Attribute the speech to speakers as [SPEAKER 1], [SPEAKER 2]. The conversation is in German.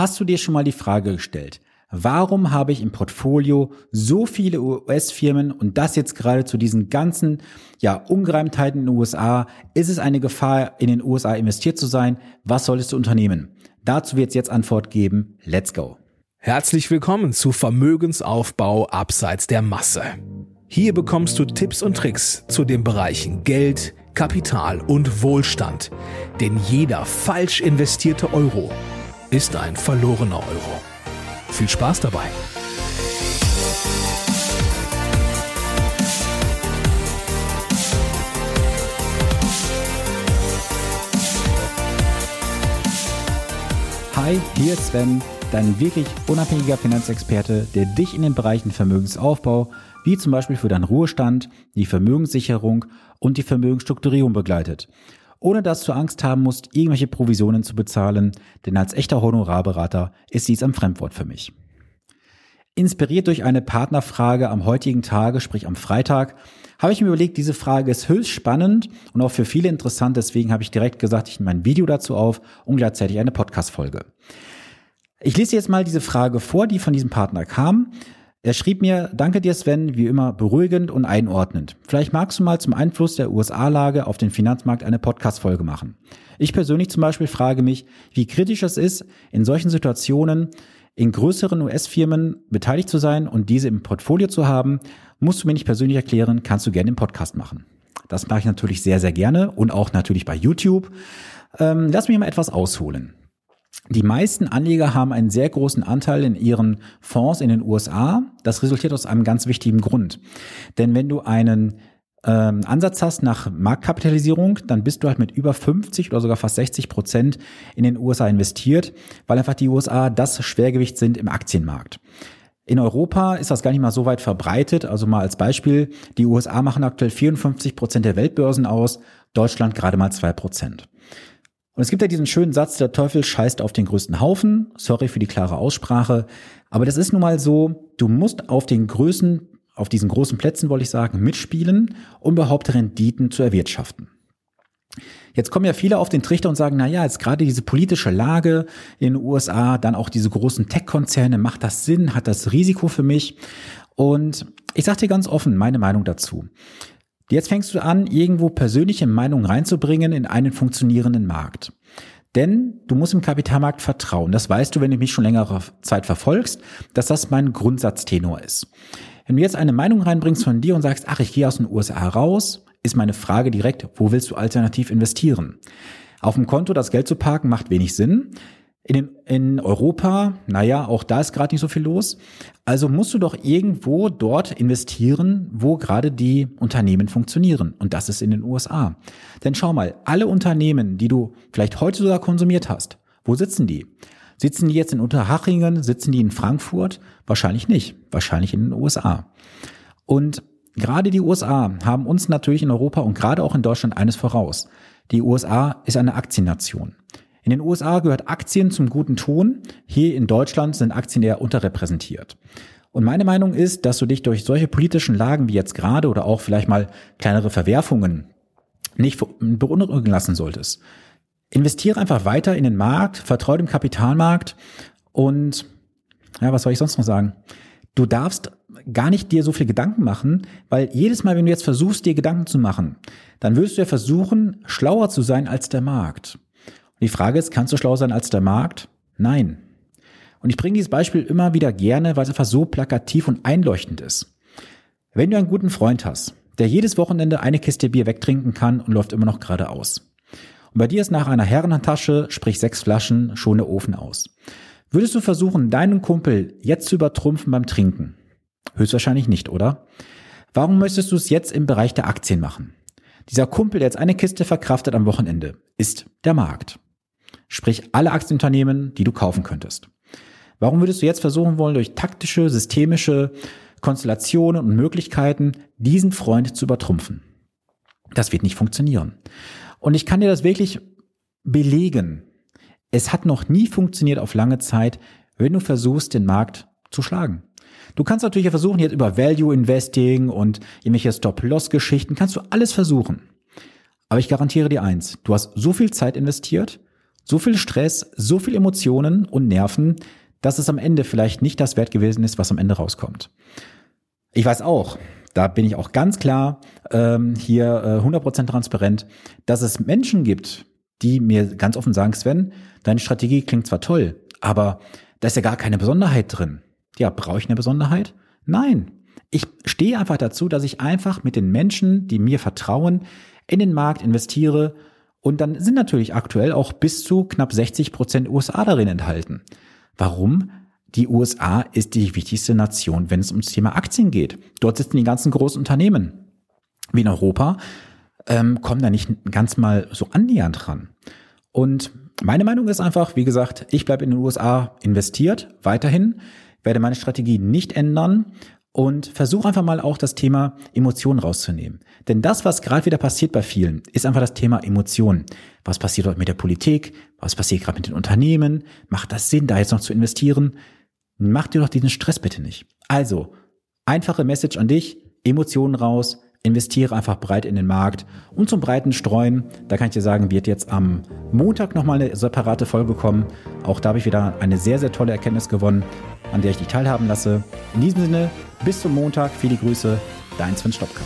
[SPEAKER 1] Hast du dir schon mal die Frage gestellt, warum habe ich im Portfolio so viele US-Firmen und das jetzt gerade zu diesen ganzen ja, Ungereimtheiten in den USA? Ist es eine Gefahr, in den USA investiert zu sein? Was solltest du unternehmen? Dazu wird es jetzt Antwort geben. Let's go.
[SPEAKER 2] Herzlich willkommen zu Vermögensaufbau abseits der Masse. Hier bekommst du Tipps und Tricks zu den Bereichen Geld, Kapital und Wohlstand. Denn jeder falsch investierte Euro ist ein verlorener Euro. Viel Spaß dabei!
[SPEAKER 1] Hi, hier ist Sven, dein wirklich unabhängiger Finanzexperte, der dich in den Bereichen Vermögensaufbau, wie zum Beispiel für deinen Ruhestand, die Vermögenssicherung und die Vermögensstrukturierung begleitet ohne dass du Angst haben musst, irgendwelche Provisionen zu bezahlen, denn als echter Honorarberater ist dies ein Fremdwort für mich. Inspiriert durch eine Partnerfrage am heutigen Tage, sprich am Freitag, habe ich mir überlegt, diese Frage ist höchst spannend und auch für viele interessant. Deswegen habe ich direkt gesagt, ich nehme ein Video dazu auf und gleichzeitig eine Podcast-Folge. Ich lese jetzt mal diese Frage vor, die von diesem Partner kam. Er schrieb mir, danke dir Sven, wie immer beruhigend und einordnend. Vielleicht magst du mal zum Einfluss der USA-Lage auf den Finanzmarkt eine Podcast-Folge machen. Ich persönlich zum Beispiel frage mich, wie kritisch es ist, in solchen Situationen in größeren US-Firmen beteiligt zu sein und diese im Portfolio zu haben. Musst du mir nicht persönlich erklären, kannst du gerne im Podcast machen. Das mache ich natürlich sehr, sehr gerne und auch natürlich bei YouTube. Ähm, lass mich mal etwas ausholen. Die meisten Anleger haben einen sehr großen Anteil in ihren Fonds in den USA. Das resultiert aus einem ganz wichtigen Grund. Denn wenn du einen ähm, Ansatz hast nach Marktkapitalisierung, dann bist du halt mit über 50 oder sogar fast 60 Prozent in den USA investiert, weil einfach die USA das Schwergewicht sind im Aktienmarkt. In Europa ist das gar nicht mal so weit verbreitet. Also mal als Beispiel, die USA machen aktuell 54 Prozent der Weltbörsen aus, Deutschland gerade mal zwei Prozent. Und es gibt ja diesen schönen Satz, der Teufel scheißt auf den größten Haufen. Sorry für die klare Aussprache. Aber das ist nun mal so, du musst auf den Größen, auf diesen großen Plätzen, wollte ich sagen, mitspielen, um überhaupt Renditen zu erwirtschaften. Jetzt kommen ja viele auf den Trichter und sagen, na ja, jetzt gerade diese politische Lage in den USA, dann auch diese großen Tech-Konzerne, macht das Sinn, hat das Risiko für mich? Und ich sage dir ganz offen meine Meinung dazu. Jetzt fängst du an, irgendwo persönliche Meinungen reinzubringen in einen funktionierenden Markt. Denn du musst im Kapitalmarkt vertrauen. Das weißt du, wenn du mich schon längere Zeit verfolgst, dass das mein Grundsatztenor ist. Wenn du jetzt eine Meinung reinbringst von dir und sagst, ach, ich gehe aus den USA raus, ist meine Frage direkt, wo willst du alternativ investieren? Auf dem Konto das Geld zu parken macht wenig Sinn. In, den, in Europa, naja, auch da ist gerade nicht so viel los. Also musst du doch irgendwo dort investieren, wo gerade die Unternehmen funktionieren. Und das ist in den USA. Denn schau mal, alle Unternehmen, die du vielleicht heute sogar konsumiert hast, wo sitzen die? Sitzen die jetzt in Unterhachingen? Sitzen die in Frankfurt? Wahrscheinlich nicht. Wahrscheinlich in den USA. Und gerade die USA haben uns natürlich in Europa und gerade auch in Deutschland eines voraus. Die USA ist eine Aktiennation. In den USA gehört Aktien zum guten Ton. Hier in Deutschland sind Aktien eher unterrepräsentiert. Und meine Meinung ist, dass du dich durch solche politischen Lagen wie jetzt gerade oder auch vielleicht mal kleinere Verwerfungen nicht beunruhigen lassen solltest. Investiere einfach weiter in den Markt, vertraue dem Kapitalmarkt und ja, was soll ich sonst noch sagen? Du darfst gar nicht dir so viel Gedanken machen, weil jedes Mal, wenn du jetzt versuchst, dir Gedanken zu machen, dann wirst du ja versuchen, schlauer zu sein als der Markt. Die Frage ist, kannst du schlau sein als der Markt? Nein. Und ich bringe dieses Beispiel immer wieder gerne, weil es einfach so plakativ und einleuchtend ist. Wenn du einen guten Freund hast, der jedes Wochenende eine Kiste Bier wegtrinken kann und läuft immer noch geradeaus. Und bei dir ist nach einer Herrentasche, sprich sechs Flaschen, schon der Ofen aus. Würdest du versuchen, deinen Kumpel jetzt zu übertrumpfen beim Trinken? Höchstwahrscheinlich nicht, oder? Warum möchtest du es jetzt im Bereich der Aktien machen? Dieser Kumpel, der jetzt eine Kiste verkraftet am Wochenende, ist der Markt. Sprich alle Aktienunternehmen, die du kaufen könntest. Warum würdest du jetzt versuchen wollen, durch taktische, systemische Konstellationen und Möglichkeiten diesen Freund zu übertrumpfen? Das wird nicht funktionieren. Und ich kann dir das wirklich belegen. Es hat noch nie funktioniert auf lange Zeit, wenn du versuchst, den Markt zu schlagen. Du kannst natürlich versuchen, jetzt über Value Investing und irgendwelche Stop-Loss-Geschichten, kannst du alles versuchen. Aber ich garantiere dir eins, du hast so viel Zeit investiert So viel Stress, so viel Emotionen und Nerven, dass es am Ende vielleicht nicht das wert gewesen ist, was am Ende rauskommt. Ich weiß auch, da bin ich auch ganz klar ähm, hier äh, 100% transparent, dass es Menschen gibt, die mir ganz offen sagen, Sven, deine Strategie klingt zwar toll, aber da ist ja gar keine Besonderheit drin. Ja, brauche ich eine Besonderheit? Nein. Ich stehe einfach dazu, dass ich einfach mit den Menschen, die mir vertrauen, in den Markt investiere und dann sind natürlich aktuell auch bis zu knapp 60 Prozent USA darin enthalten. Warum? Die USA ist die wichtigste Nation, wenn es ums Thema Aktien geht. Dort sitzen die ganzen großen Unternehmen. Wie in Europa ähm, kommen da nicht ganz mal so annähernd dran. Und meine Meinung ist einfach, wie gesagt, ich bleibe in den USA investiert, weiterhin, werde meine Strategie nicht ändern und versuche einfach mal auch das Thema Emotionen rauszunehmen. Denn das, was gerade wieder passiert bei vielen, ist einfach das Thema Emotionen. Was passiert dort mit der Politik? Was passiert gerade mit den Unternehmen? Macht das Sinn, da jetzt noch zu investieren? Mach dir doch diesen Stress bitte nicht. Also, einfache Message an dich, Emotionen raus, investiere einfach breit in den Markt und zum breiten Streuen, da kann ich dir sagen, wird jetzt am Montag nochmal eine separate Folge kommen. Auch da habe ich wieder eine sehr, sehr tolle Erkenntnis gewonnen, an der ich dich teilhaben lasse. In diesem Sinne, bis zum Montag, viele Grüße, dein Sven Stopka.